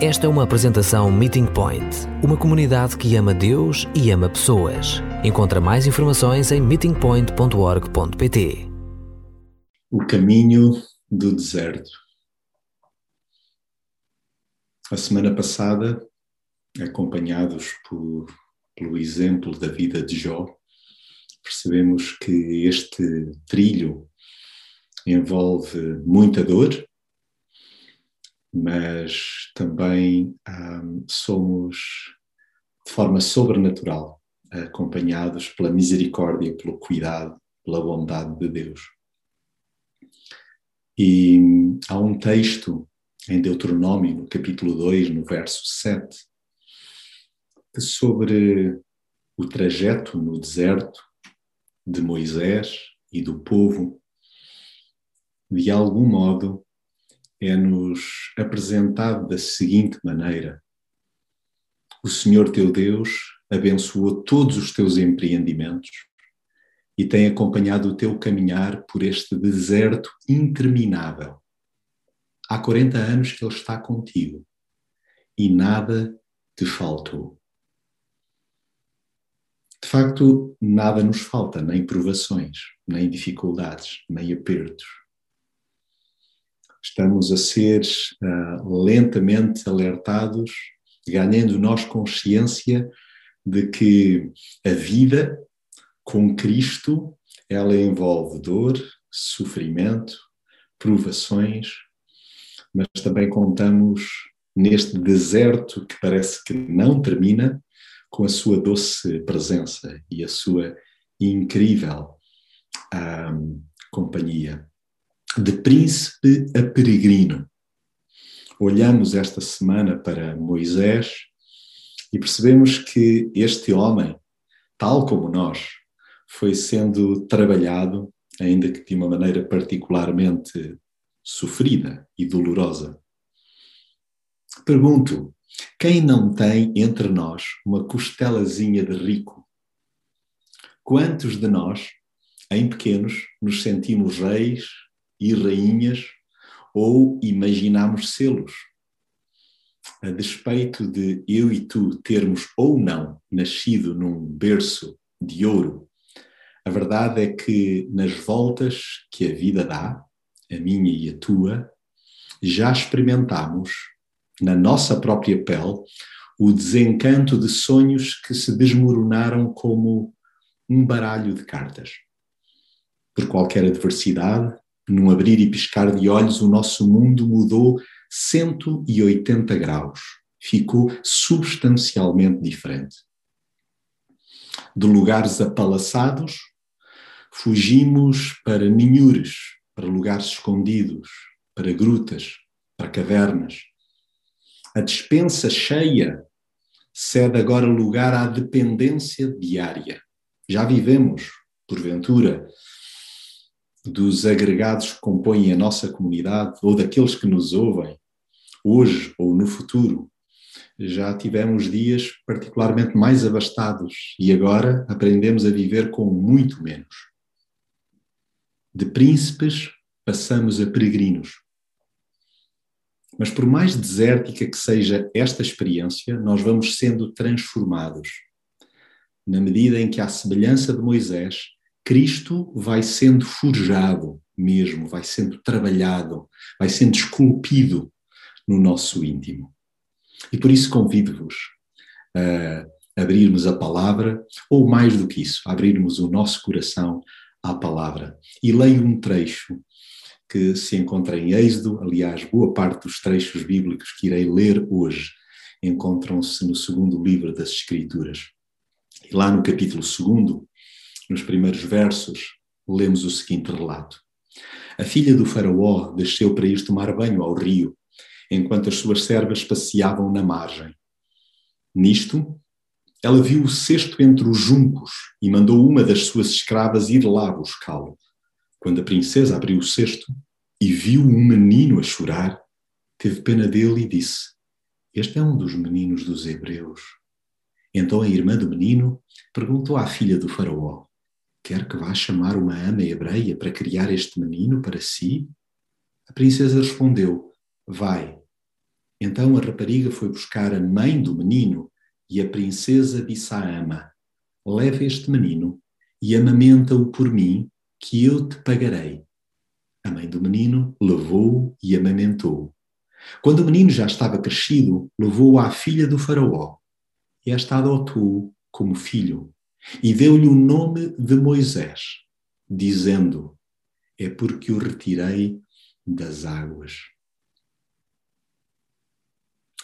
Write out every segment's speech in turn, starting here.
Esta é uma apresentação Meeting Point, uma comunidade que ama Deus e ama pessoas. Encontra mais informações em meetingpoint.org.pt. O caminho do deserto. A semana passada, acompanhados por, pelo exemplo da vida de Jó, percebemos que este trilho envolve muita dor, mas também um, somos de forma sobrenatural acompanhados pela misericórdia, pelo cuidado, pela bondade de Deus. E há um texto em Deuteronômio, no capítulo 2, no verso 7, que sobre o trajeto no deserto de Moisés e do povo, de algum modo é-nos apresentado da seguinte maneira: O Senhor teu Deus abençoou todos os teus empreendimentos e tem acompanhado o teu caminhar por este deserto interminável. Há 40 anos que Ele está contigo e nada te faltou. De facto, nada nos falta, nem provações, nem dificuldades, nem apertos estamos a ser uh, lentamente alertados, ganhando nós consciência de que a vida com Cristo ela envolve dor, sofrimento, provações, mas também contamos neste deserto que parece que não termina com a sua doce presença e a sua incrível ah, companhia de príncipe a peregrino. Olhamos esta semana para Moisés e percebemos que este homem, tal como nós, foi sendo trabalhado, ainda que de uma maneira particularmente sofrida e dolorosa. Pergunto: quem não tem entre nós uma costelazinha de rico? Quantos de nós, em pequenos, nos sentimos reis e rainhas ou imaginamos selos. A despeito de eu e tu termos ou não nascido num berço de ouro, a verdade é que nas voltas que a vida dá, a minha e a tua, já experimentamos na nossa própria pele o desencanto de sonhos que se desmoronaram como um baralho de cartas. Por qualquer adversidade, num abrir e piscar de olhos, o nosso mundo mudou 180 graus. Ficou substancialmente diferente. De lugares apalaçados, fugimos para ninhures, para lugares escondidos, para grutas, para cavernas. A despensa cheia cede agora lugar à dependência diária. Já vivemos, porventura, dos agregados que compõem a nossa comunidade ou daqueles que nos ouvem, hoje ou no futuro, já tivemos dias particularmente mais abastados e agora aprendemos a viver com muito menos. De príncipes passamos a peregrinos. Mas por mais desértica que seja esta experiência, nós vamos sendo transformados. Na medida em que, à semelhança de Moisés, Cristo vai sendo forjado mesmo, vai sendo trabalhado, vai sendo esculpido no nosso íntimo. E por isso convido-vos a abrirmos a palavra, ou mais do que isso, abrirmos o nosso coração à palavra. E leio um trecho que se encontra em Êxodo, aliás, boa parte dos trechos bíblicos que irei ler hoje encontram-se no segundo livro das Escrituras. E lá no capítulo segundo, nos primeiros versos, lemos o seguinte relato. A filha do faraó desceu para ir tomar banho ao rio, enquanto as suas servas passeavam na margem. Nisto, ela viu o cesto entre os juncos e mandou uma das suas escravas ir lá buscá-lo. Quando a princesa abriu o cesto e viu um menino a chorar, teve pena dele e disse: Este é um dos meninos dos hebreus. Então a irmã do menino perguntou à filha do faraó: Quer que vá chamar uma ama hebreia para criar este menino para si? A princesa respondeu: Vai. Então a rapariga foi buscar a mãe do menino e a princesa disse à ama: Leva este menino e amamenta-o por mim, que eu te pagarei. A mãe do menino levou-o e amamentou-o. Quando o menino já estava crescido, levou-o à filha do faraó, e esta adotou-o como filho, e deu-lhe o nome de Moisés, dizendo: É porque o retirei das águas.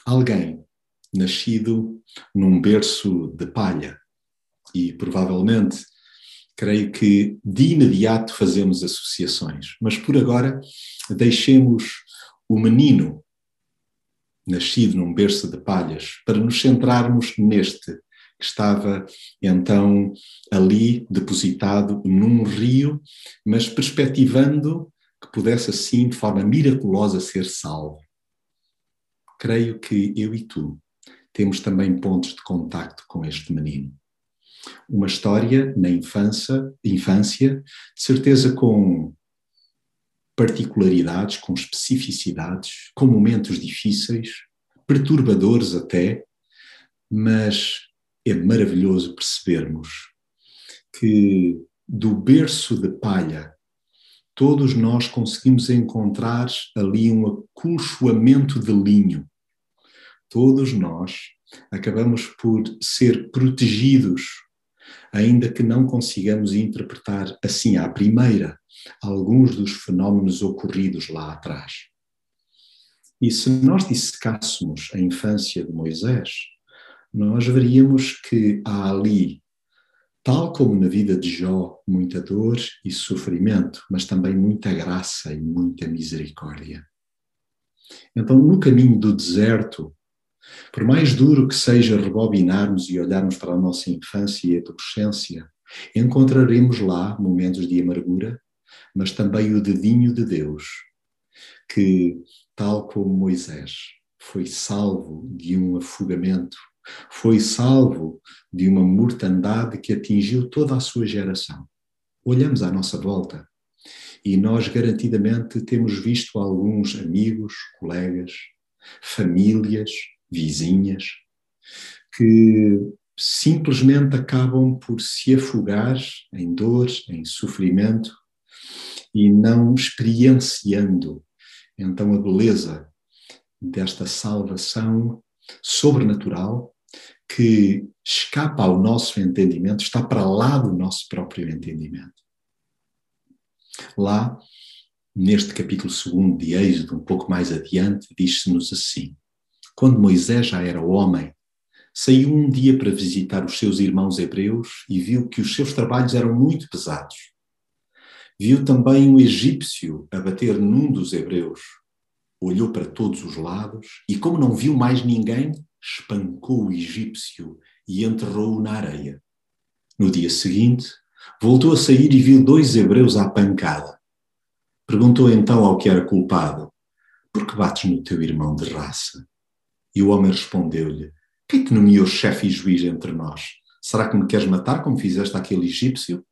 Alguém nascido num berço de palha, e provavelmente creio que de imediato fazemos associações, mas por agora deixemos o menino nascido num berço de palhas para nos centrarmos neste que estava então ali depositado num rio, mas perspectivando que pudesse assim de forma miraculosa ser salvo. Creio que eu e tu temos também pontos de contacto com este menino. Uma história na infância, infância, de certeza com particularidades, com especificidades, com momentos difíceis, perturbadores até, mas é maravilhoso percebermos que do berço de palha todos nós conseguimos encontrar ali um acolchoamento de linho. Todos nós acabamos por ser protegidos, ainda que não consigamos interpretar assim à primeira alguns dos fenómenos ocorridos lá atrás. E se nós dissecássemos a infância de Moisés, nós veríamos que há ali Tal como na vida de Jó, muita dor e sofrimento, mas também muita graça e muita misericórdia. Então, no caminho do deserto, por mais duro que seja rebobinarmos e olharmos para a nossa infância e adolescência, encontraremos lá momentos de amargura, mas também o dedinho de Deus, que, tal como Moisés, foi salvo de um afogamento foi salvo de uma mortandade que atingiu toda a sua geração. Olhamos à nossa volta e nós garantidamente temos visto alguns amigos, colegas, famílias, vizinhas, que simplesmente acabam por se afogar em dor, em sofrimento e não experienciando então a beleza desta salvação sobrenatural que escapa ao nosso entendimento, está para lá do nosso próprio entendimento. Lá, neste capítulo 2 de Êxodo, um pouco mais adiante, diz-se-nos assim: Quando Moisés já era homem, saiu um dia para visitar os seus irmãos hebreus e viu que os seus trabalhos eram muito pesados. Viu também um egípcio abater num dos hebreus. Olhou para todos os lados e, como não viu mais ninguém, espancou o egípcio e enterrou-o na areia. No dia seguinte, voltou a sair e viu dois hebreus à pancada. Perguntou então ao que era culpado: Por que bates no teu irmão de raça? E o homem respondeu-lhe: Quem te nomeou chefe e juiz entre nós? Será que me queres matar como fizeste aquele egípcio?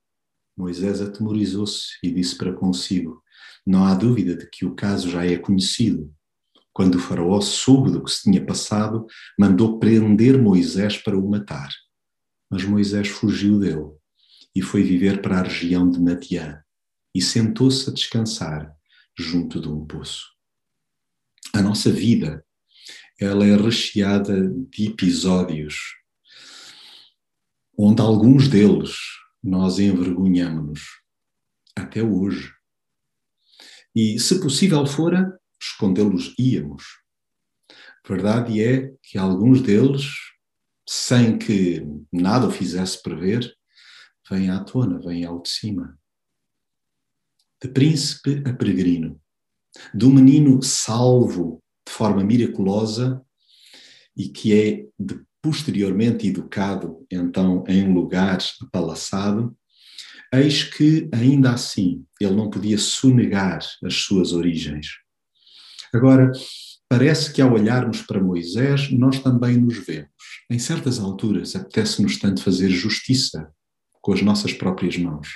Moisés atemorizou-se e disse para consigo: Não há dúvida de que o caso já é conhecido. Quando o faraó soube do que se tinha passado, mandou prender Moisés para o matar. Mas Moisés fugiu dele e foi viver para a região de Madiã e sentou-se a descansar junto de um poço. A nossa vida, ela é recheada de episódios onde alguns deles nós envergonhamos-nos até hoje. E se possível fora, escondê-los íamos. Verdade é que alguns deles, sem que nada o fizesse prever, vêm à tona, vêm ao de cima. De príncipe a peregrino, do menino salvo de forma miraculosa e que é de, posteriormente educado então em lugar apalaçado, eis que ainda assim ele não podia sonegar as suas origens. Agora, parece que ao olharmos para Moisés, nós também nos vemos. Em certas alturas, apetece-nos tanto fazer justiça com as nossas próprias mãos,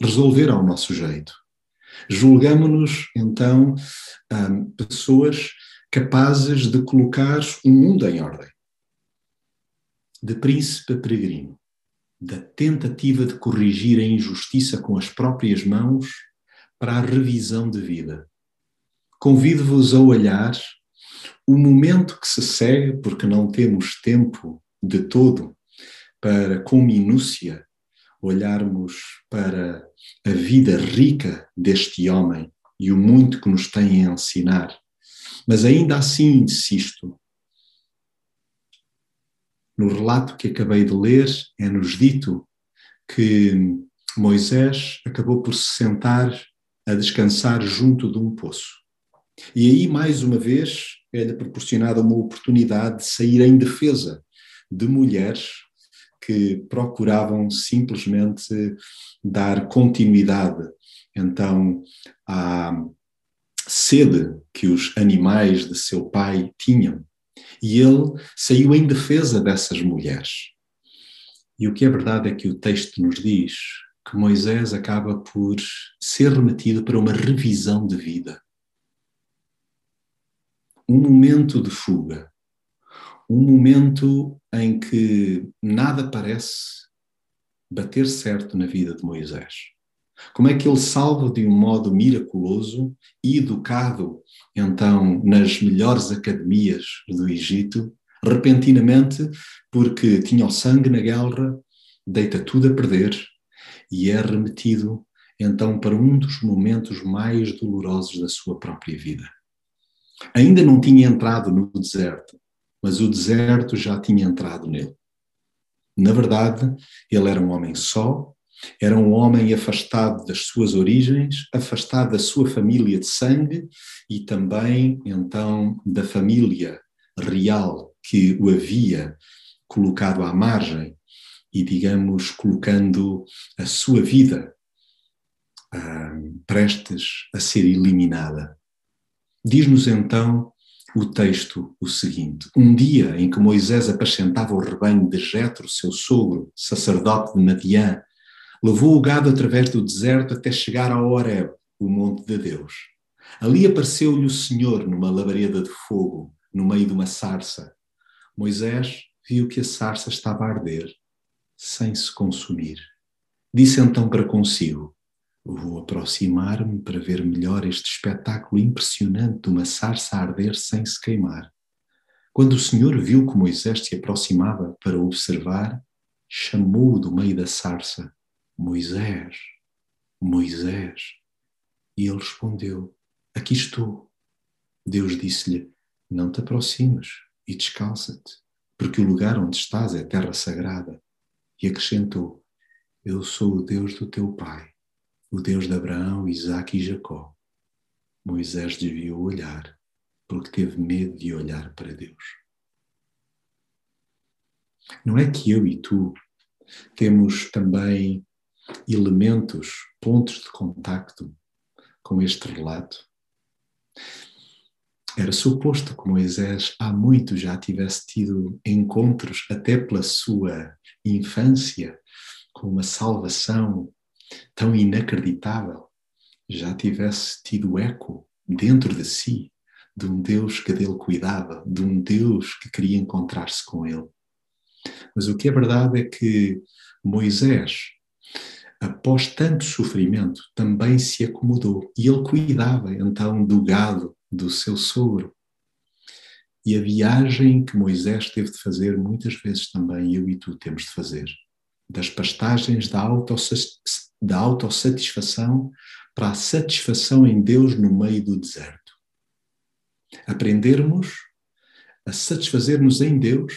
resolver ao nosso jeito. Julgamos-nos, então, um, pessoas capazes de colocar um mundo em ordem. De príncipe a peregrino, da tentativa de corrigir a injustiça com as próprias mãos para a revisão de vida. Convido-vos a olhar o momento que se segue, porque não temos tempo de todo para, com minúcia, olharmos para a vida rica deste homem e o muito que nos tem a ensinar. Mas ainda assim insisto. No relato que acabei de ler, é-nos dito que Moisés acabou por se sentar a descansar junto de um poço. E aí, mais uma vez, é-lhe proporcionada uma oportunidade de sair em defesa de mulheres que procuravam simplesmente dar continuidade então à sede que os animais de seu pai tinham. E ele saiu em defesa dessas mulheres. E o que é verdade é que o texto nos diz que Moisés acaba por ser remetido para uma revisão de vida. Um momento de fuga, um momento em que nada parece bater certo na vida de Moisés. Como é que ele salva de um modo miraculoso e educado, então, nas melhores academias do Egito, repentinamente, porque tinha o sangue na guerra, deita tudo a perder e é remetido, então, para um dos momentos mais dolorosos da sua própria vida. Ainda não tinha entrado no deserto, mas o deserto já tinha entrado nele. Na verdade, ele era um homem só, era um homem afastado das suas origens, afastado da sua família de sangue e também, então, da família real que o havia colocado à margem e, digamos, colocando a sua vida ah, prestes a ser eliminada. Diz-nos então o texto o seguinte: Um dia em que Moisés apacentava o rebanho de Jetro, seu sogro, sacerdote de Madiã, levou o gado através do deserto até chegar ao Horeb, o monte de Deus. Ali apareceu-lhe o Senhor numa labareda de fogo, no meio de uma sarça. Moisés viu que a sarça estava a arder, sem se consumir. Disse então para consigo: Vou aproximar-me para ver melhor este espetáculo impressionante de uma sarça a arder sem se queimar. Quando o Senhor viu que Moisés se aproximava para observar, chamou-o do meio da sarça: Moisés, Moisés. E ele respondeu: Aqui estou. Deus disse-lhe: Não te aproximes e descalça-te, porque o lugar onde estás é terra sagrada. E acrescentou: Eu sou o Deus do teu pai o Deus de Abraão, Isaac e Jacó. Moisés desviou o olhar, porque teve medo de olhar para Deus. Não é que eu e tu temos também elementos, pontos de contacto com este relato? Era suposto que Moisés há muito já tivesse tido encontros, até pela sua infância, com uma salvação tão inacreditável já tivesse tido eco dentro de si de um Deus que dele cuidava, de um Deus que queria encontrar-se com ele. Mas o que é verdade é que Moisés, após tanto sofrimento, também se acomodou e ele cuidava então do gado do seu sogro. E a viagem que Moisés teve de fazer, muitas vezes também eu e tu temos de fazer, das pastagens da da autossatisfação para a satisfação em Deus no meio do deserto. Aprendermos a satisfazer-nos em Deus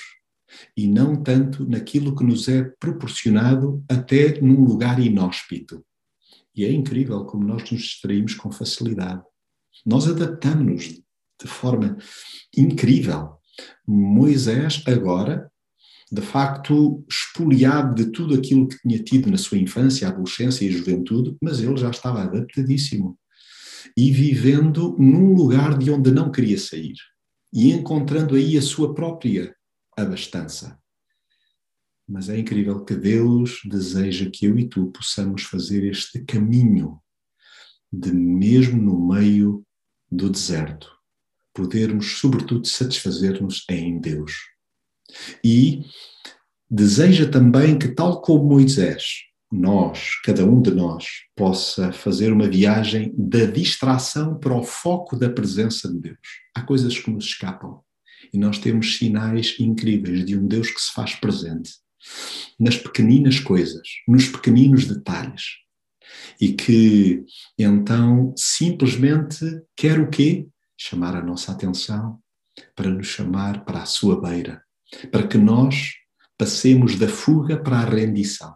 e não tanto naquilo que nos é proporcionado até num lugar inóspito. E é incrível como nós nos distraímos com facilidade. Nós adaptamos-nos de forma incrível. Moisés agora de facto espoliado de tudo aquilo que tinha tido na sua infância, adolescência e juventude, mas ele já estava adaptadíssimo e vivendo num lugar de onde não queria sair e encontrando aí a sua própria abastança. Mas é incrível que Deus deseja que eu e tu possamos fazer este caminho de mesmo no meio do deserto, podermos, sobretudo, satisfazer-nos em Deus. E deseja também que, tal como Moisés, nós, cada um de nós, possa fazer uma viagem da distração para o foco da presença de Deus. Há coisas que nos escapam e nós temos sinais incríveis de um Deus que se faz presente nas pequeninas coisas, nos pequeninos detalhes. E que então simplesmente quer o quê? Chamar a nossa atenção para nos chamar para a sua beira, para que nós passemos da fuga para a rendição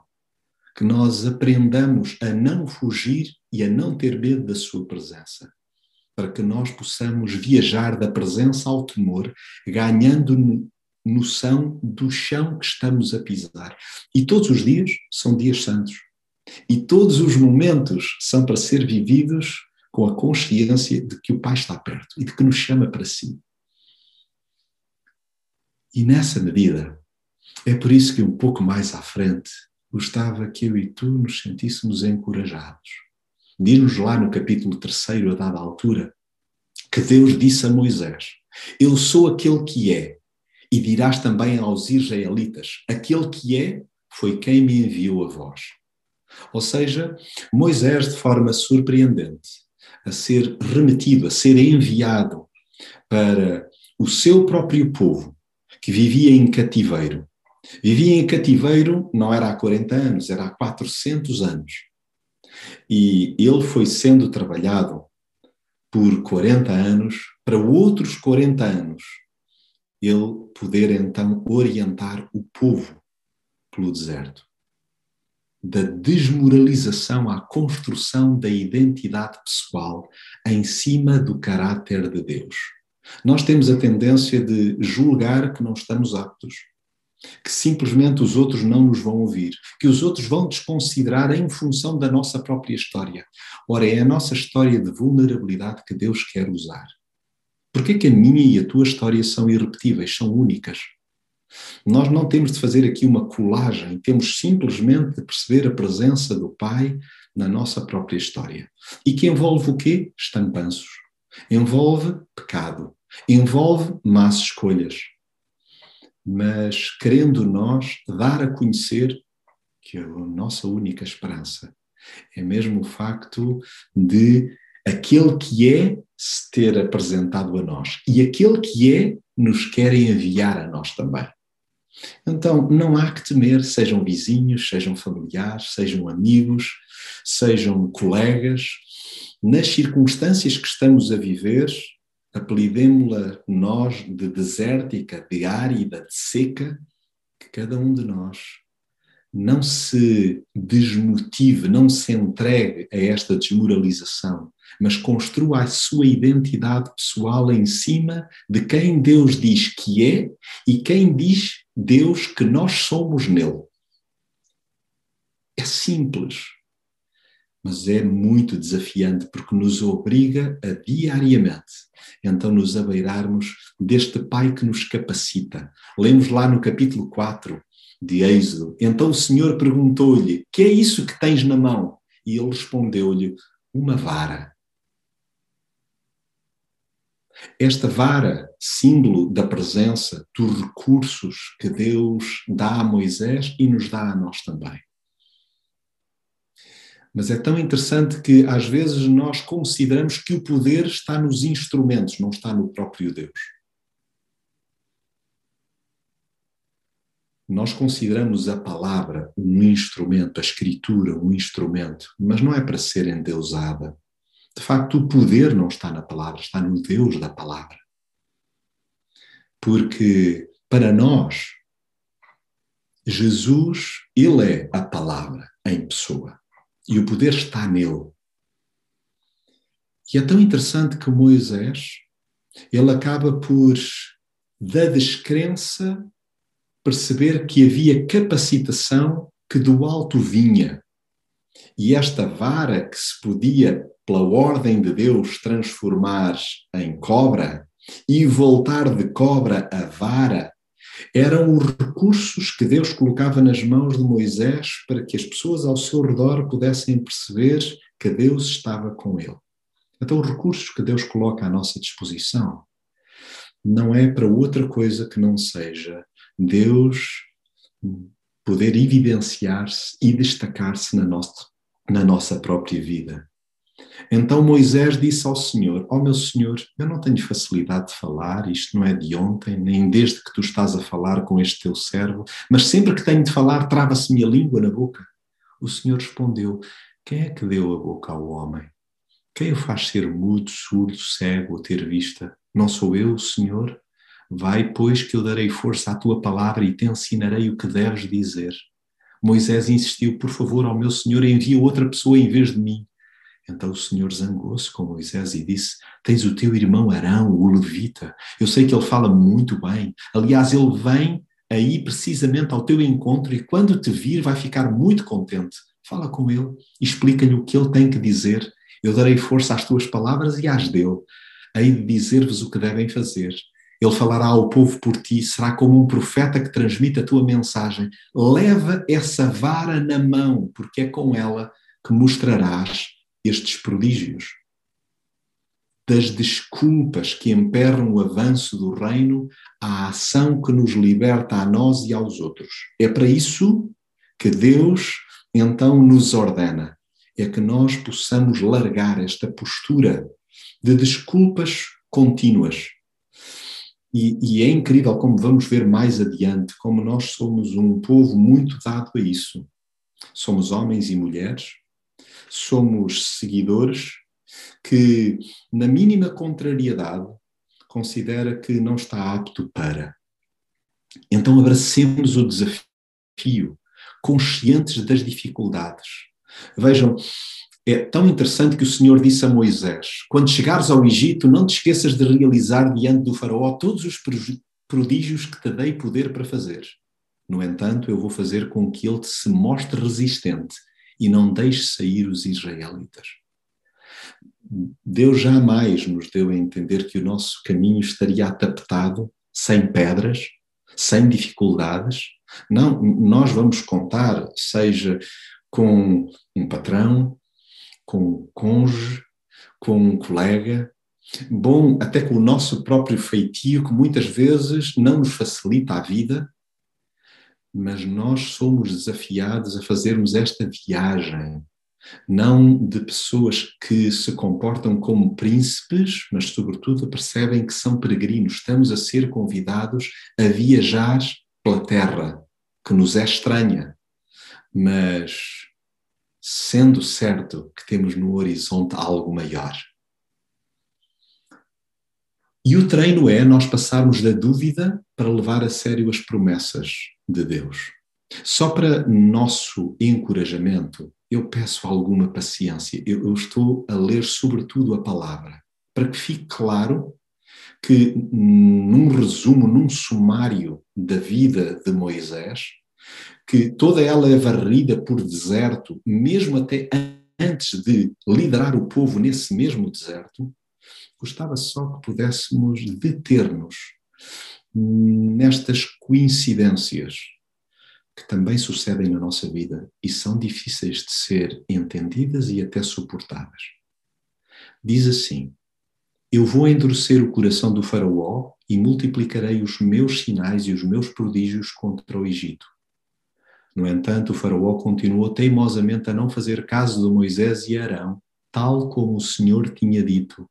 que nós aprendamos a não fugir e a não ter medo da sua presença, para que nós possamos viajar da presença ao temor, ganhando noção do chão que estamos a pisar. E todos os dias são dias santos. E todos os momentos são para ser vividos com a consciência de que o Pai está perto e de que nos chama para si. E nessa medida, é por isso que um pouco mais à frente gostava que eu e tu nos sentíssemos encorajados. Diz-nos lá no capítulo 3, a dada altura, que Deus disse a Moisés: Eu sou aquele que é, e dirás também aos israelitas: Aquele que é foi quem me enviou a vós. Ou seja, Moisés, de forma surpreendente, a ser remetido, a ser enviado para o seu próprio povo, que vivia em cativeiro, Vivia em cativeiro, não era há 40 anos, era há 400 anos. E ele foi sendo trabalhado por 40 anos, para outros 40 anos, ele poder então orientar o povo pelo deserto. Da desmoralização à construção da identidade pessoal em cima do caráter de Deus. Nós temos a tendência de julgar que não estamos aptos, que simplesmente os outros não nos vão ouvir, que os outros vão desconsiderar em função da nossa própria história. Ora, é a nossa história de vulnerabilidade que Deus quer usar. Porquê que a minha e a tua história são irrepetíveis, são únicas? Nós não temos de fazer aqui uma colagem, temos simplesmente de perceber a presença do Pai na nossa própria história. E que envolve o quê? Estampanços. Envolve pecado. Envolve más escolhas mas querendo nós dar a conhecer que a nossa única esperança é mesmo o facto de aquele que é se ter apresentado a nós e aquele que é nos querem enviar a nós também. Então, não há que temer, sejam vizinhos, sejam familiares, sejam amigos, sejam colegas, nas circunstâncias que estamos a viver, apelidemos-la nós de desértica, de árida, de seca, que cada um de nós não se desmotive, não se entregue a esta desmoralização, mas construa a sua identidade pessoal em cima de quem Deus diz que é e quem diz Deus que nós somos nele. É simples, mas é muito desafiante porque nos obriga a diariamente então nos abeirarmos deste Pai que nos capacita. Lemos lá no capítulo 4 de Êxodo. Então o Senhor perguntou-lhe: Que é isso que tens na mão? E ele respondeu-lhe: Uma vara. Esta vara, símbolo da presença, dos recursos que Deus dá a Moisés e nos dá a nós também. Mas é tão interessante que às vezes nós consideramos que o poder está nos instrumentos, não está no próprio Deus. Nós consideramos a palavra um instrumento, a escritura um instrumento, mas não é para ser endeusada. De facto, o poder não está na palavra, está no Deus da palavra. Porque para nós, Jesus, Ele é a palavra em pessoa. E o poder está nele. E é tão interessante que Moisés, ele acaba por, da descrença, perceber que havia capacitação que do alto vinha. E esta vara que se podia, pela ordem de Deus, transformar em cobra e voltar de cobra a vara, eram os recursos que Deus colocava nas mãos de Moisés para que as pessoas ao seu redor pudessem perceber que Deus estava com ele. Então, os recursos que Deus coloca à nossa disposição não é para outra coisa que não seja Deus poder evidenciar-se e destacar-se na na nossa própria vida. Então Moisés disse ao Senhor: Ó oh, meu Senhor, eu não tenho facilidade de falar, isto não é de ontem, nem desde que tu estás a falar com este teu servo, mas sempre que tenho de falar, trava-se-me a língua na boca. O Senhor respondeu: Quem é que deu a boca ao homem? Quem o faz ser mudo, surdo, cego ou ter vista? Não sou eu, Senhor? Vai, pois, que eu darei força à tua palavra e te ensinarei o que deves dizer. Moisés insistiu: Por favor, ao meu Senhor, envia outra pessoa em vez de mim. Então o Senhor zangou-se com Moisés e disse: Tens o teu irmão Arão, o levita. Eu sei que ele fala muito bem. Aliás, ele vem aí precisamente ao teu encontro e quando te vir vai ficar muito contente. Fala com ele, explica-lhe o que ele tem que dizer. Eu darei força às tuas palavras e às dele. Hei de dizer-vos o que devem fazer. Ele falará ao povo por ti, será como um profeta que transmite a tua mensagem. Leva essa vara na mão, porque é com ela que mostrarás estes prodígios. Das desculpas que emperram o avanço do reino à ação que nos liberta a nós e aos outros. É para isso que Deus então nos ordena, é que nós possamos largar esta postura de desculpas contínuas. E, e, é incrível como vamos ver mais adiante, como nós somos um povo muito dado a isso. Somos homens e mulheres somos seguidores que, na mínima contrariedade, considera que não está apto para. Então abracemos o desafio, conscientes das dificuldades. Vejam, é tão interessante que o Senhor disse a Moisés: quando chegares ao Egito, não te esqueças de realizar diante do Faraó todos os prodígios que te dei poder para fazer. No entanto, eu vou fazer com que ele se mostre resistente e não deixe sair os israelitas. Deus jamais nos deu a entender que o nosso caminho estaria adaptado, sem pedras, sem dificuldades. Não, nós vamos contar, seja com um patrão, com um cônjuge, com um colega, bom, até com o nosso próprio feitio, que muitas vezes não nos facilita a vida, mas nós somos desafiados a fazermos esta viagem, não de pessoas que se comportam como príncipes, mas, sobretudo, percebem que são peregrinos. Estamos a ser convidados a viajar pela terra, que nos é estranha, mas sendo certo que temos no horizonte algo maior. E o treino é nós passarmos da dúvida para levar a sério as promessas de Deus. Só para nosso encorajamento, eu peço alguma paciência. Eu, eu estou a ler sobretudo a palavra, para que fique claro que, num resumo, num sumário da vida de Moisés, que toda ela é varrida por deserto, mesmo até antes de liderar o povo nesse mesmo deserto, Gostava só que pudéssemos deter-nos nestas coincidências que também sucedem na nossa vida e são difíceis de ser entendidas e até suportadas. Diz assim: Eu vou endurecer o coração do Faraó e multiplicarei os meus sinais e os meus prodígios contra o Egito. No entanto, o Faraó continuou teimosamente a não fazer caso de Moisés e Arão, tal como o Senhor tinha dito,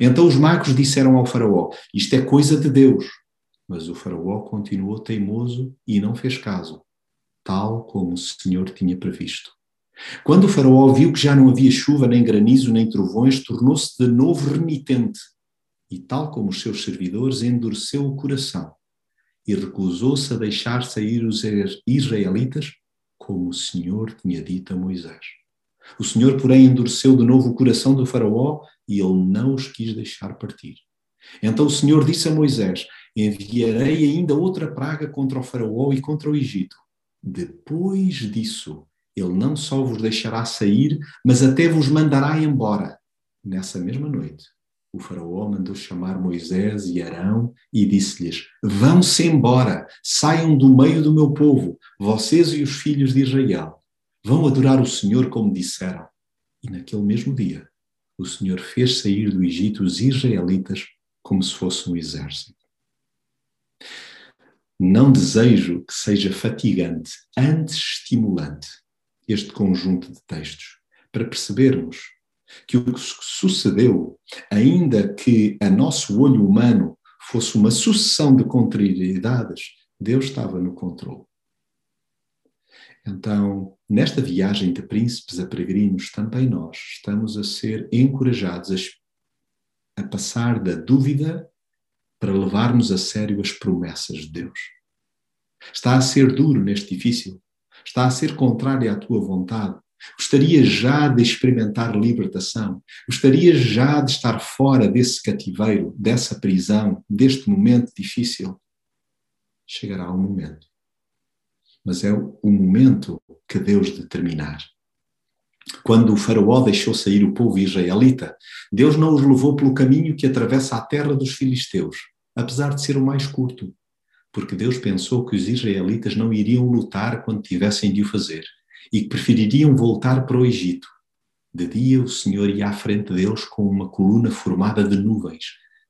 então os magos disseram ao Faraó: Isto é coisa de Deus. Mas o Faraó continuou teimoso e não fez caso, tal como o Senhor tinha previsto. Quando o Faraó viu que já não havia chuva, nem granizo, nem trovões, tornou-se de novo renitente e, tal como os seus servidores, endureceu o coração e recusou-se a deixar sair os israelitas, como o Senhor tinha dito a Moisés. O Senhor, porém, endureceu de novo o coração do Faraó e ele não os quis deixar partir. Então o Senhor disse a Moisés: Enviarei ainda outra praga contra o Faraó e contra o Egito. Depois disso, ele não só vos deixará sair, mas até vos mandará embora. Nessa mesma noite, o Faraó mandou chamar Moisés e Arão e disse-lhes: Vão-se embora, saiam do meio do meu povo, vocês e os filhos de Israel. Vão adorar o Senhor como disseram. E naquele mesmo dia, o Senhor fez sair do Egito os israelitas como se fosse um exército. Não desejo que seja fatigante, antes estimulante, este conjunto de textos, para percebermos que o que sucedeu, ainda que a nosso olho humano fosse uma sucessão de contrariedades, Deus estava no controle. Então, nesta viagem de príncipes a peregrinos, também nós estamos a ser encorajados a, a passar da dúvida para levarmos a sério as promessas de Deus. Está a ser duro neste difícil, está a ser contrário à tua vontade. Gostaria já de experimentar libertação, gostaria já de estar fora desse cativeiro, dessa prisão, deste momento difícil. Chegará um momento, mas é o momento que Deus determinar. Quando o Faraó deixou sair o povo israelita, Deus não os levou pelo caminho que atravessa a terra dos filisteus, apesar de ser o mais curto, porque Deus pensou que os israelitas não iriam lutar quando tivessem de o fazer e que prefeririam voltar para o Egito. De dia o Senhor ia à frente deles com uma coluna formada de nuvens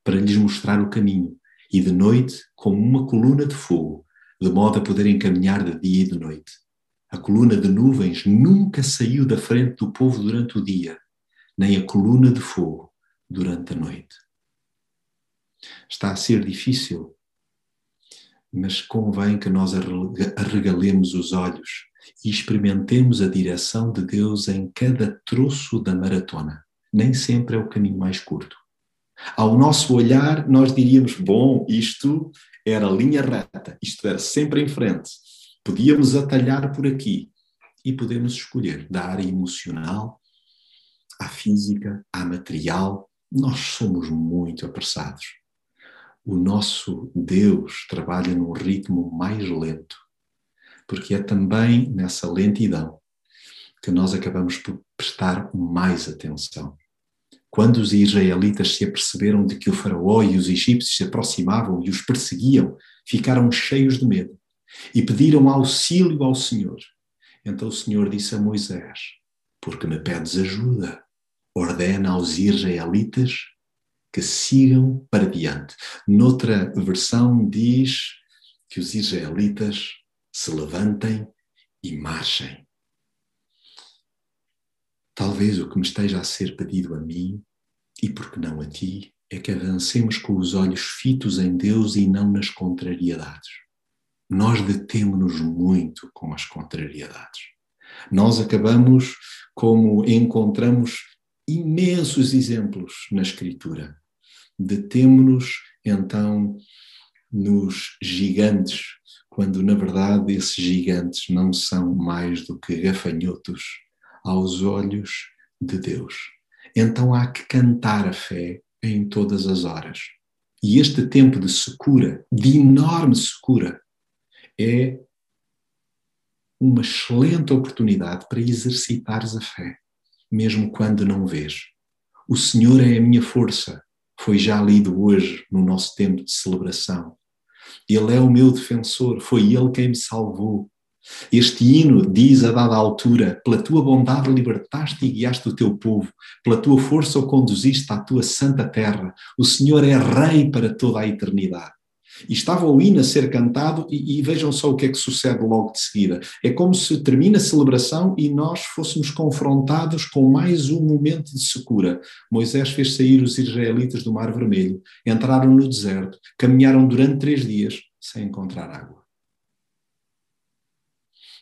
para lhes mostrar o caminho, e de noite como uma coluna de fogo, de modo a poderem caminhar de dia e de noite. A coluna de nuvens nunca saiu da frente do povo durante o dia, nem a coluna de fogo durante a noite. Está a ser difícil, mas convém que nós arregalemos os olhos e experimentemos a direção de Deus em cada troço da maratona. Nem sempre é o caminho mais curto. Ao nosso olhar, nós diríamos: bom, isto era linha reta, isto era sempre em frente. Podíamos atalhar por aqui e podemos escolher da área emocional à física, à material. Nós somos muito apressados. O nosso Deus trabalha num ritmo mais lento, porque é também nessa lentidão que nós acabamos por prestar mais atenção. Quando os israelitas se aperceberam de que o faraó e os egípcios se aproximavam e os perseguiam, ficaram cheios de medo e pediram auxílio ao Senhor. Então o Senhor disse a Moisés: Porque me pedes ajuda, ordena aos israelitas que sigam para diante. Noutra versão diz que os israelitas se levantem e marchem. Talvez o que me esteja a ser pedido a mim, e por que não a ti, é que avancemos com os olhos fitos em Deus e não nas contrariedades nós detemos-nos muito com as contrariedades. Nós acabamos como encontramos imensos exemplos na Escritura. Detemos-nos então nos gigantes, quando na verdade esses gigantes não são mais do que gafanhotos aos olhos de Deus. Então há que cantar a fé em todas as horas. E este tempo de secura, de enorme secura, é uma excelente oportunidade para exercitares a fé, mesmo quando não vês. O Senhor é a minha força, foi já lido hoje no nosso tempo de celebração. Ele é o meu defensor, foi Ele quem me salvou. Este hino diz a dada altura: Pela tua bondade libertaste e guiaste o teu povo, pela tua força o conduziste à tua santa terra. O Senhor é Rei para toda a eternidade. E estava o hino a ser cantado, e, e, vejam só o que é que sucede logo de seguida. É como se termina a celebração e nós fôssemos confrontados com mais um momento de secura. Moisés fez sair os israelitas do Mar Vermelho, entraram no deserto, caminharam durante três dias sem encontrar água.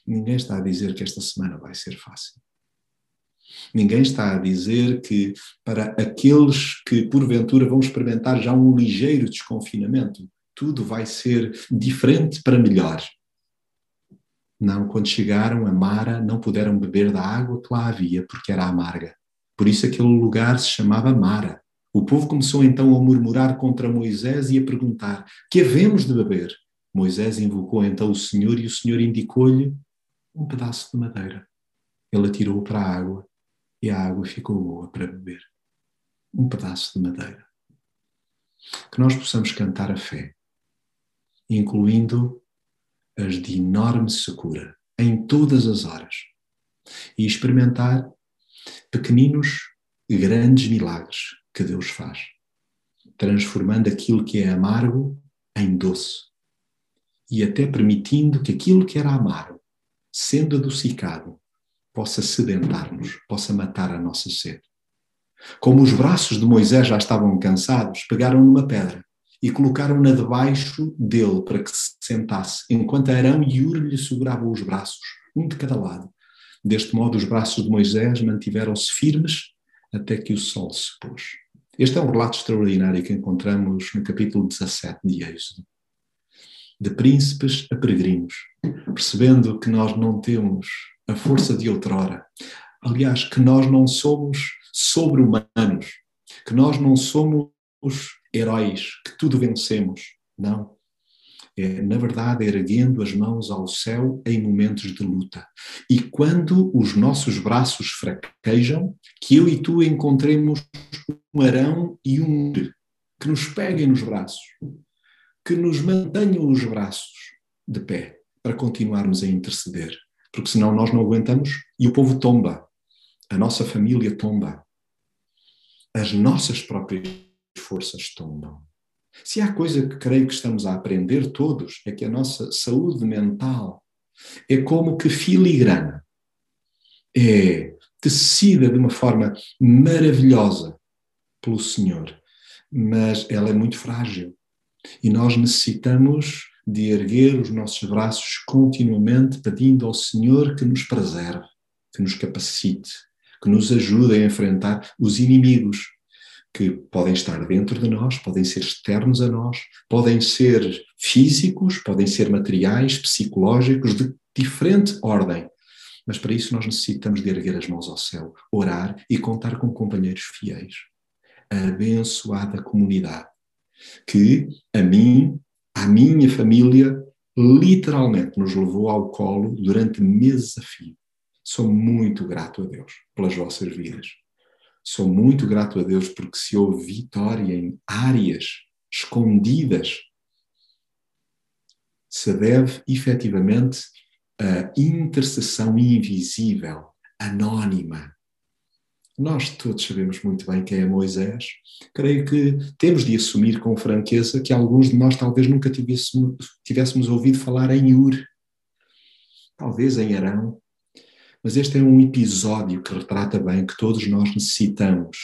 Ninguém está a dizer que esta semana vai ser fácil. Ninguém está a dizer que para aqueles que porventura vão experimentar já um ligeiro desconfinamento, tudo vai ser diferente para melhor. Não, quando chegaram a Mara, não puderam beber da água que lá havia, porque era amarga. Por isso aquele lugar se chamava Mara. O povo começou então a murmurar contra Moisés e a perguntar: Que havemos de beber? Moisés invocou então o Senhor e o Senhor indicou-lhe um pedaço de madeira. Ele atirou para a água e a água ficou boa para beber. Um pedaço de madeira. Que nós possamos cantar a fé incluindo as de enorme secura, em todas as horas, e experimentar pequeninos e grandes milagres que Deus faz. transformando aquilo que é amargo em doce e até permitindo que aquilo que era amargo, sendo adocicado, possa sedentar-nos, possa matar a nossa sede. Como os braços de Moisés já estavam cansados, pegaram numa pedra e colocaram-na debaixo dele para que se sentasse, enquanto Arão e Ur lhe seguravam os braços, um de cada lado. Deste modo, os braços de Moisés mantiveram-se firmes até que o sol se pôs. Este é um relato extraordinário que encontramos no capítulo 17 de Êxodo. De príncipes a peregrinos, percebendo que nós não temos a força de outrora. Aliás, que nós não somos sobre-humanos, que nós não somos heróis, que tudo vencemos. Não. É, na verdade, erguendo as mãos ao céu em momentos de luta. E quando os nossos braços fraquejam, que eu e tu encontremos um arão e um que nos peguem nos braços, que nos mantenham os braços de pé para continuarmos a interceder, porque senão nós não aguentamos e o povo tomba, a nossa família tomba, as nossas próprias forças tombam. Se há coisa que creio que estamos a aprender todos, é que a nossa saúde mental é como que filigrana, é tecida de uma forma maravilhosa pelo Senhor, mas ela é muito frágil. E nós necessitamos de erguer os nossos braços continuamente pedindo ao Senhor que nos preserve, que nos capacite, que nos ajude a enfrentar os inimigos que podem estar dentro de nós, podem ser externos a nós, podem ser físicos, podem ser materiais, psicológicos, de diferente ordem. Mas para isso nós necessitamos de erguer as mãos ao céu, orar e contar com companheiros fiéis. A abençoada comunidade que a mim, à minha família, literalmente nos levou ao colo durante meses a fio. Sou muito grato a Deus pelas vossas vidas. Sou muito grato a Deus porque se houve vitória em áreas escondidas, se deve efetivamente a intercessão invisível, anónima. Nós todos sabemos muito bem quem é Moisés. Creio que temos de assumir com franqueza que alguns de nós talvez nunca tivéssemos, tivéssemos ouvido falar em Ur, talvez em Arão, mas este é um episódio que retrata bem que todos nós necessitamos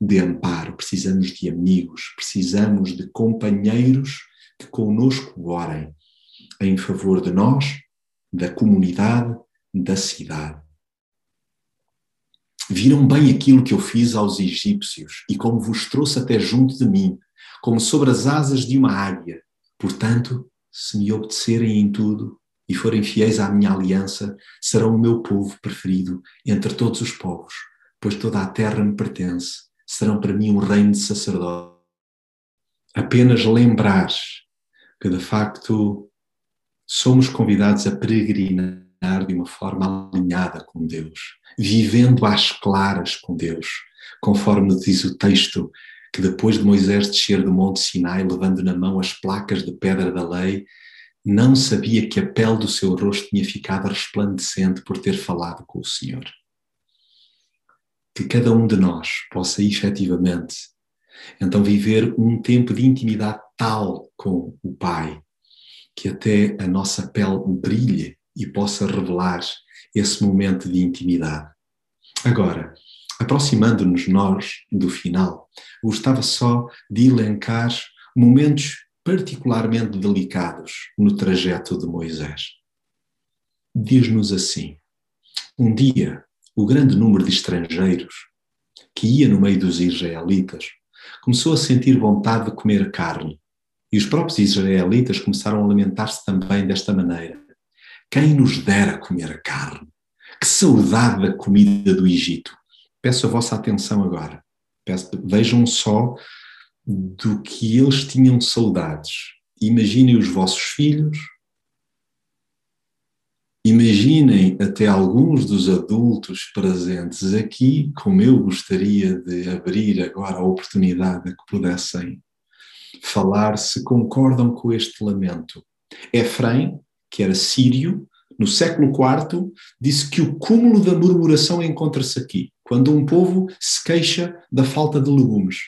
de amparo, precisamos de amigos, precisamos de companheiros que conosco orem em favor de nós, da comunidade, da cidade. Viram bem aquilo que eu fiz aos egípcios e como vos trouxe até junto de mim, como sobre as asas de uma águia. Portanto, se me obedecerem em tudo, e forem fiéis à minha aliança, serão o meu povo preferido entre todos os povos, pois toda a terra me pertence, serão para mim um reino de sacerdote. Apenas lembrar que, de facto, somos convidados a peregrinar de uma forma alinhada com Deus, vivendo às claras com Deus, conforme diz o texto que depois de Moisés descer do Monte Sinai, levando na mão as placas de pedra da lei, não sabia que a pele do seu rosto tinha ficado resplandecente por ter falado com o Senhor. Que cada um de nós possa efetivamente então viver um tempo de intimidade tal com o Pai, que até a nossa pele brilhe e possa revelar esse momento de intimidade. Agora, aproximando-nos nós do final, gostava só de elencar momentos particularmente delicados no trajeto de Moisés. Diz-nos assim: um dia, o grande número de estrangeiros que ia no meio dos israelitas começou a sentir vontade de comer carne. E os próprios israelitas começaram a lamentar-se também desta maneira: Quem nos dera comer carne? Que saudade da comida do Egito! Peço a vossa atenção agora. Peço, vejam só do que eles tinham saudades. Imaginem os vossos filhos, imaginem até alguns dos adultos presentes aqui, como eu gostaria de abrir agora a oportunidade de que pudessem falar se concordam com este lamento. Efraim, que era sírio, no século IV, disse que o cúmulo da murmuração encontra-se aqui, quando um povo se queixa da falta de legumes.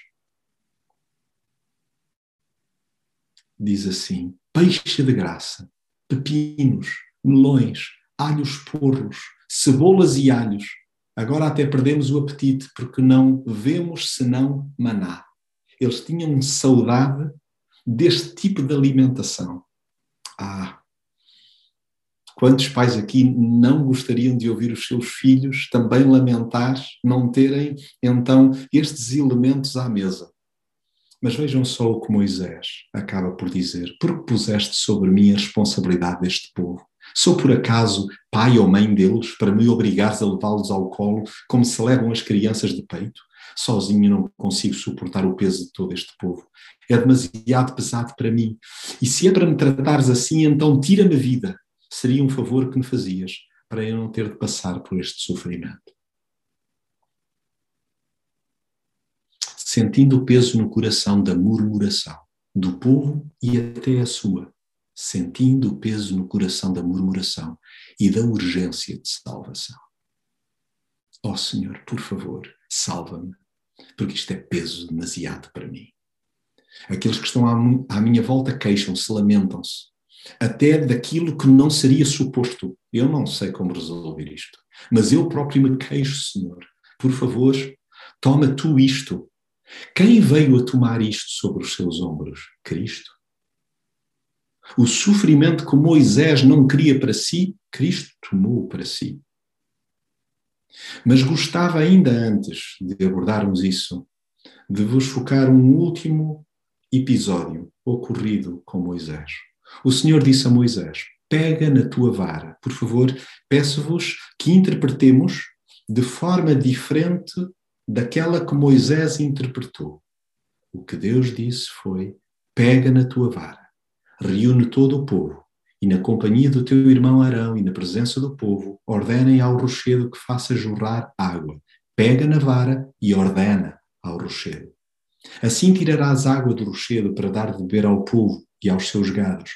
Diz assim: peixe de graça, pepinos, melões, alhos porros, cebolas e alhos. Agora até perdemos o apetite porque não vemos senão maná. Eles tinham saudade deste tipo de alimentação. Ah, quantos pais aqui não gostariam de ouvir os seus filhos também lamentar não terem então estes elementos à mesa? Mas vejam só o que Moisés acaba por dizer: Porque puseste sobre mim a responsabilidade deste povo? Sou por acaso pai ou mãe deles para me obrigares a levá-los ao colo como se levam as crianças de peito? Sozinho não consigo suportar o peso de todo este povo. É demasiado pesado para mim. E se é para me tratares assim, então tira-me a vida. Seria um favor que me fazias para eu não ter de passar por este sofrimento. Sentindo o peso no coração da murmuração do povo e até a sua, sentindo o peso no coração da murmuração e da urgência de salvação. Ó oh, Senhor, por favor, salva-me, porque isto é peso demasiado para mim. Aqueles que estão à, minha volta queixam-se, lamentam-se, até daquilo que não seria suposto. Eu não sei como resolver isto, mas eu próprio me queixo, Senhor. Por favor, toma tu isto quem veio a tomar isto sobre os seus ombros? Cristo. O sofrimento que Moisés não queria para si, Cristo tomou para si. Mas gostava ainda antes de abordarmos isso, de vos focar um último episódio ocorrido com Moisés. O Senhor disse a Moisés: Pega na tua vara. Por favor, peço-vos que interpretemos de forma diferente daquela que Moisés interpretou. O que Deus disse foi: pega na tua vara, reúne todo o povo, e na companhia do teu irmão Arão e na presença do povo, ordenem ao rochedo que faça jorrar água. Pega na vara e ordena ao rochedo. Assim tirarás água do rochedo para dar de beber ao povo e aos seus gados.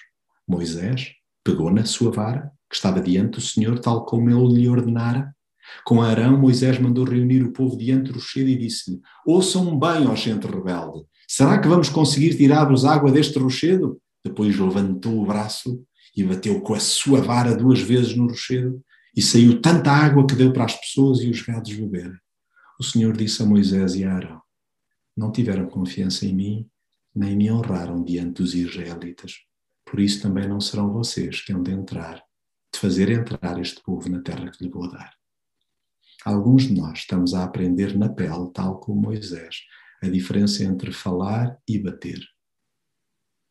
Moisés pegou na sua vara, que estava diante do Senhor, tal como ele lhe ordenara, com Arão, Moisés mandou reunir o povo diante do rochedo e disse-lhe: Ouçam bem, ó gente rebelde, será que vamos conseguir tirar-vos água deste rochedo? Depois levantou o braço e bateu com a sua vara duas vezes no rochedo, e saiu tanta água que deu para as pessoas e os gados beberem. O Senhor disse a Moisés e a Arão: Não tiveram confiança em mim, nem me honraram diante dos israelitas. Por isso também não serão vocês que hão de entrar, de fazer entrar este povo na terra que lhe vou dar. Alguns de nós estamos a aprender na pele, tal como Moisés, a diferença entre falar e bater.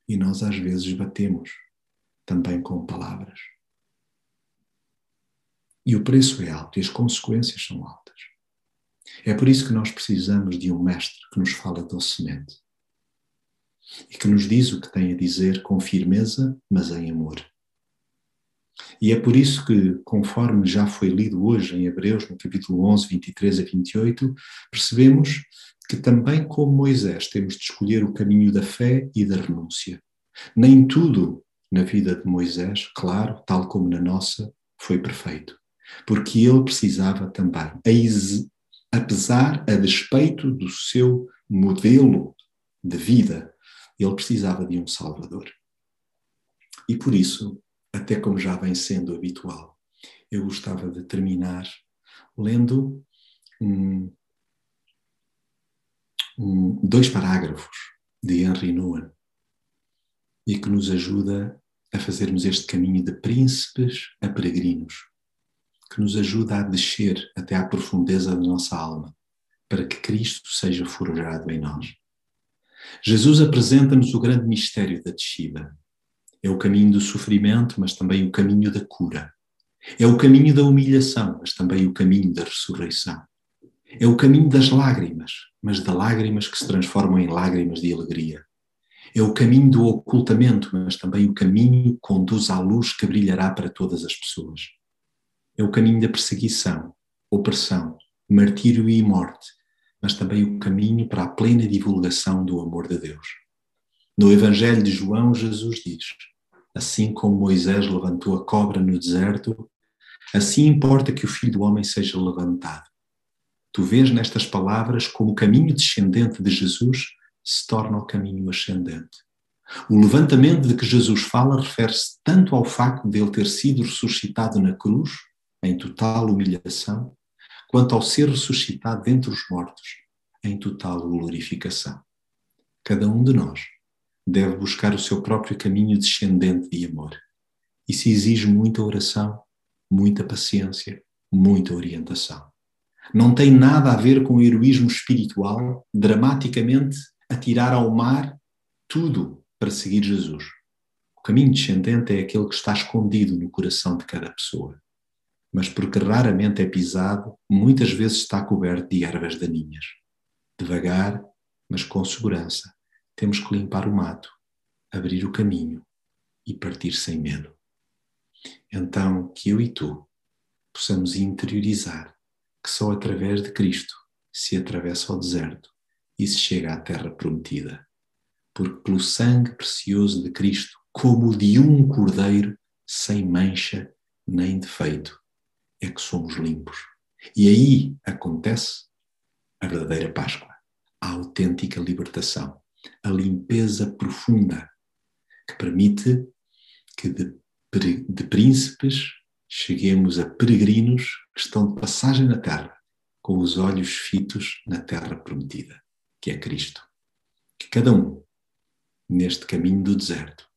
E nós às vezes batemos também com palavras. E o preço é alto e as consequências são altas. É por isso que nós precisamos de um mestre que nos fala docemente e que nos diz o que tem a dizer com firmeza, mas em amor. E é por isso que, conforme já foi lido hoje em Hebreus, no capítulo 11, 23 a 28, percebemos que também como Moisés temos de escolher o caminho da fé e da renúncia. Nem tudo na vida de Moisés, claro, tal como na nossa, foi perfeito. Porque ele precisava também, apesar a despeito do seu modelo de vida, ele precisava de um Salvador. E por isso até como já vem sendo habitual. Eu gostava de terminar lendo um, um, dois parágrafos de Henry Nouwen e que nos ajuda a fazermos este caminho de príncipes a peregrinos, que nos ajuda a descer até à profundeza da nossa alma, para que Cristo seja forjado em nós. Jesus apresenta-nos o grande mistério da descida, é o caminho do sofrimento, mas também o caminho da cura. É o caminho da humilhação, mas também o caminho da ressurreição. É o caminho das lágrimas, mas de lágrimas que se transformam em lágrimas de alegria. É o caminho do ocultamento, mas também o caminho que conduz à luz que brilhará para todas as pessoas. É o caminho da perseguição, opressão, martírio e morte, mas também o caminho para a plena divulgação do amor de Deus. No Evangelho de João, Jesus diz: Assim como Moisés levantou a cobra no deserto, assim importa que o Filho do Homem seja levantado. Tu vês nestas palavras como o caminho descendente de Jesus se torna o caminho ascendente. O levantamento de que Jesus fala refere-se tanto ao facto de ele ter sido ressuscitado na cruz, em total humilhação, quanto ao ser ressuscitado dentre os mortos, em total glorificação. Cada um de nós deve buscar o seu próprio caminho descendente de amor. Isso exige muita oração, muita paciência, muita orientação. Não tem nada a ver com o heroísmo espiritual, dramaticamente atirar ao mar tudo para seguir Jesus. O caminho descendente é aquele que está escondido no coração de cada pessoa. Mas porque raramente é pisado, muitas vezes está coberto de ervas daninhas. Devagar, mas com segurança, temos que limpar o mato, abrir o caminho e partir sem medo. Então, que eu e tu possamos interiorizar que só através de Cristo se atravessa o deserto e se chega à terra prometida. Porque pelo sangue precioso de Cristo, como o de um cordeiro, sem mancha nem defeito, é que somos limpos. E aí acontece a verdadeira Páscoa, a autêntica libertação, a limpeza profunda que permite que de, de príncipes cheguemos a peregrinos que estão de passagem na terra, com os olhos fitos na terra prometida, que é Cristo. Que cada um, neste caminho do deserto,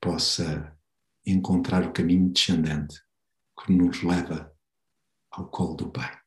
possa encontrar o caminho descendente que nos leva ao colo do Pai.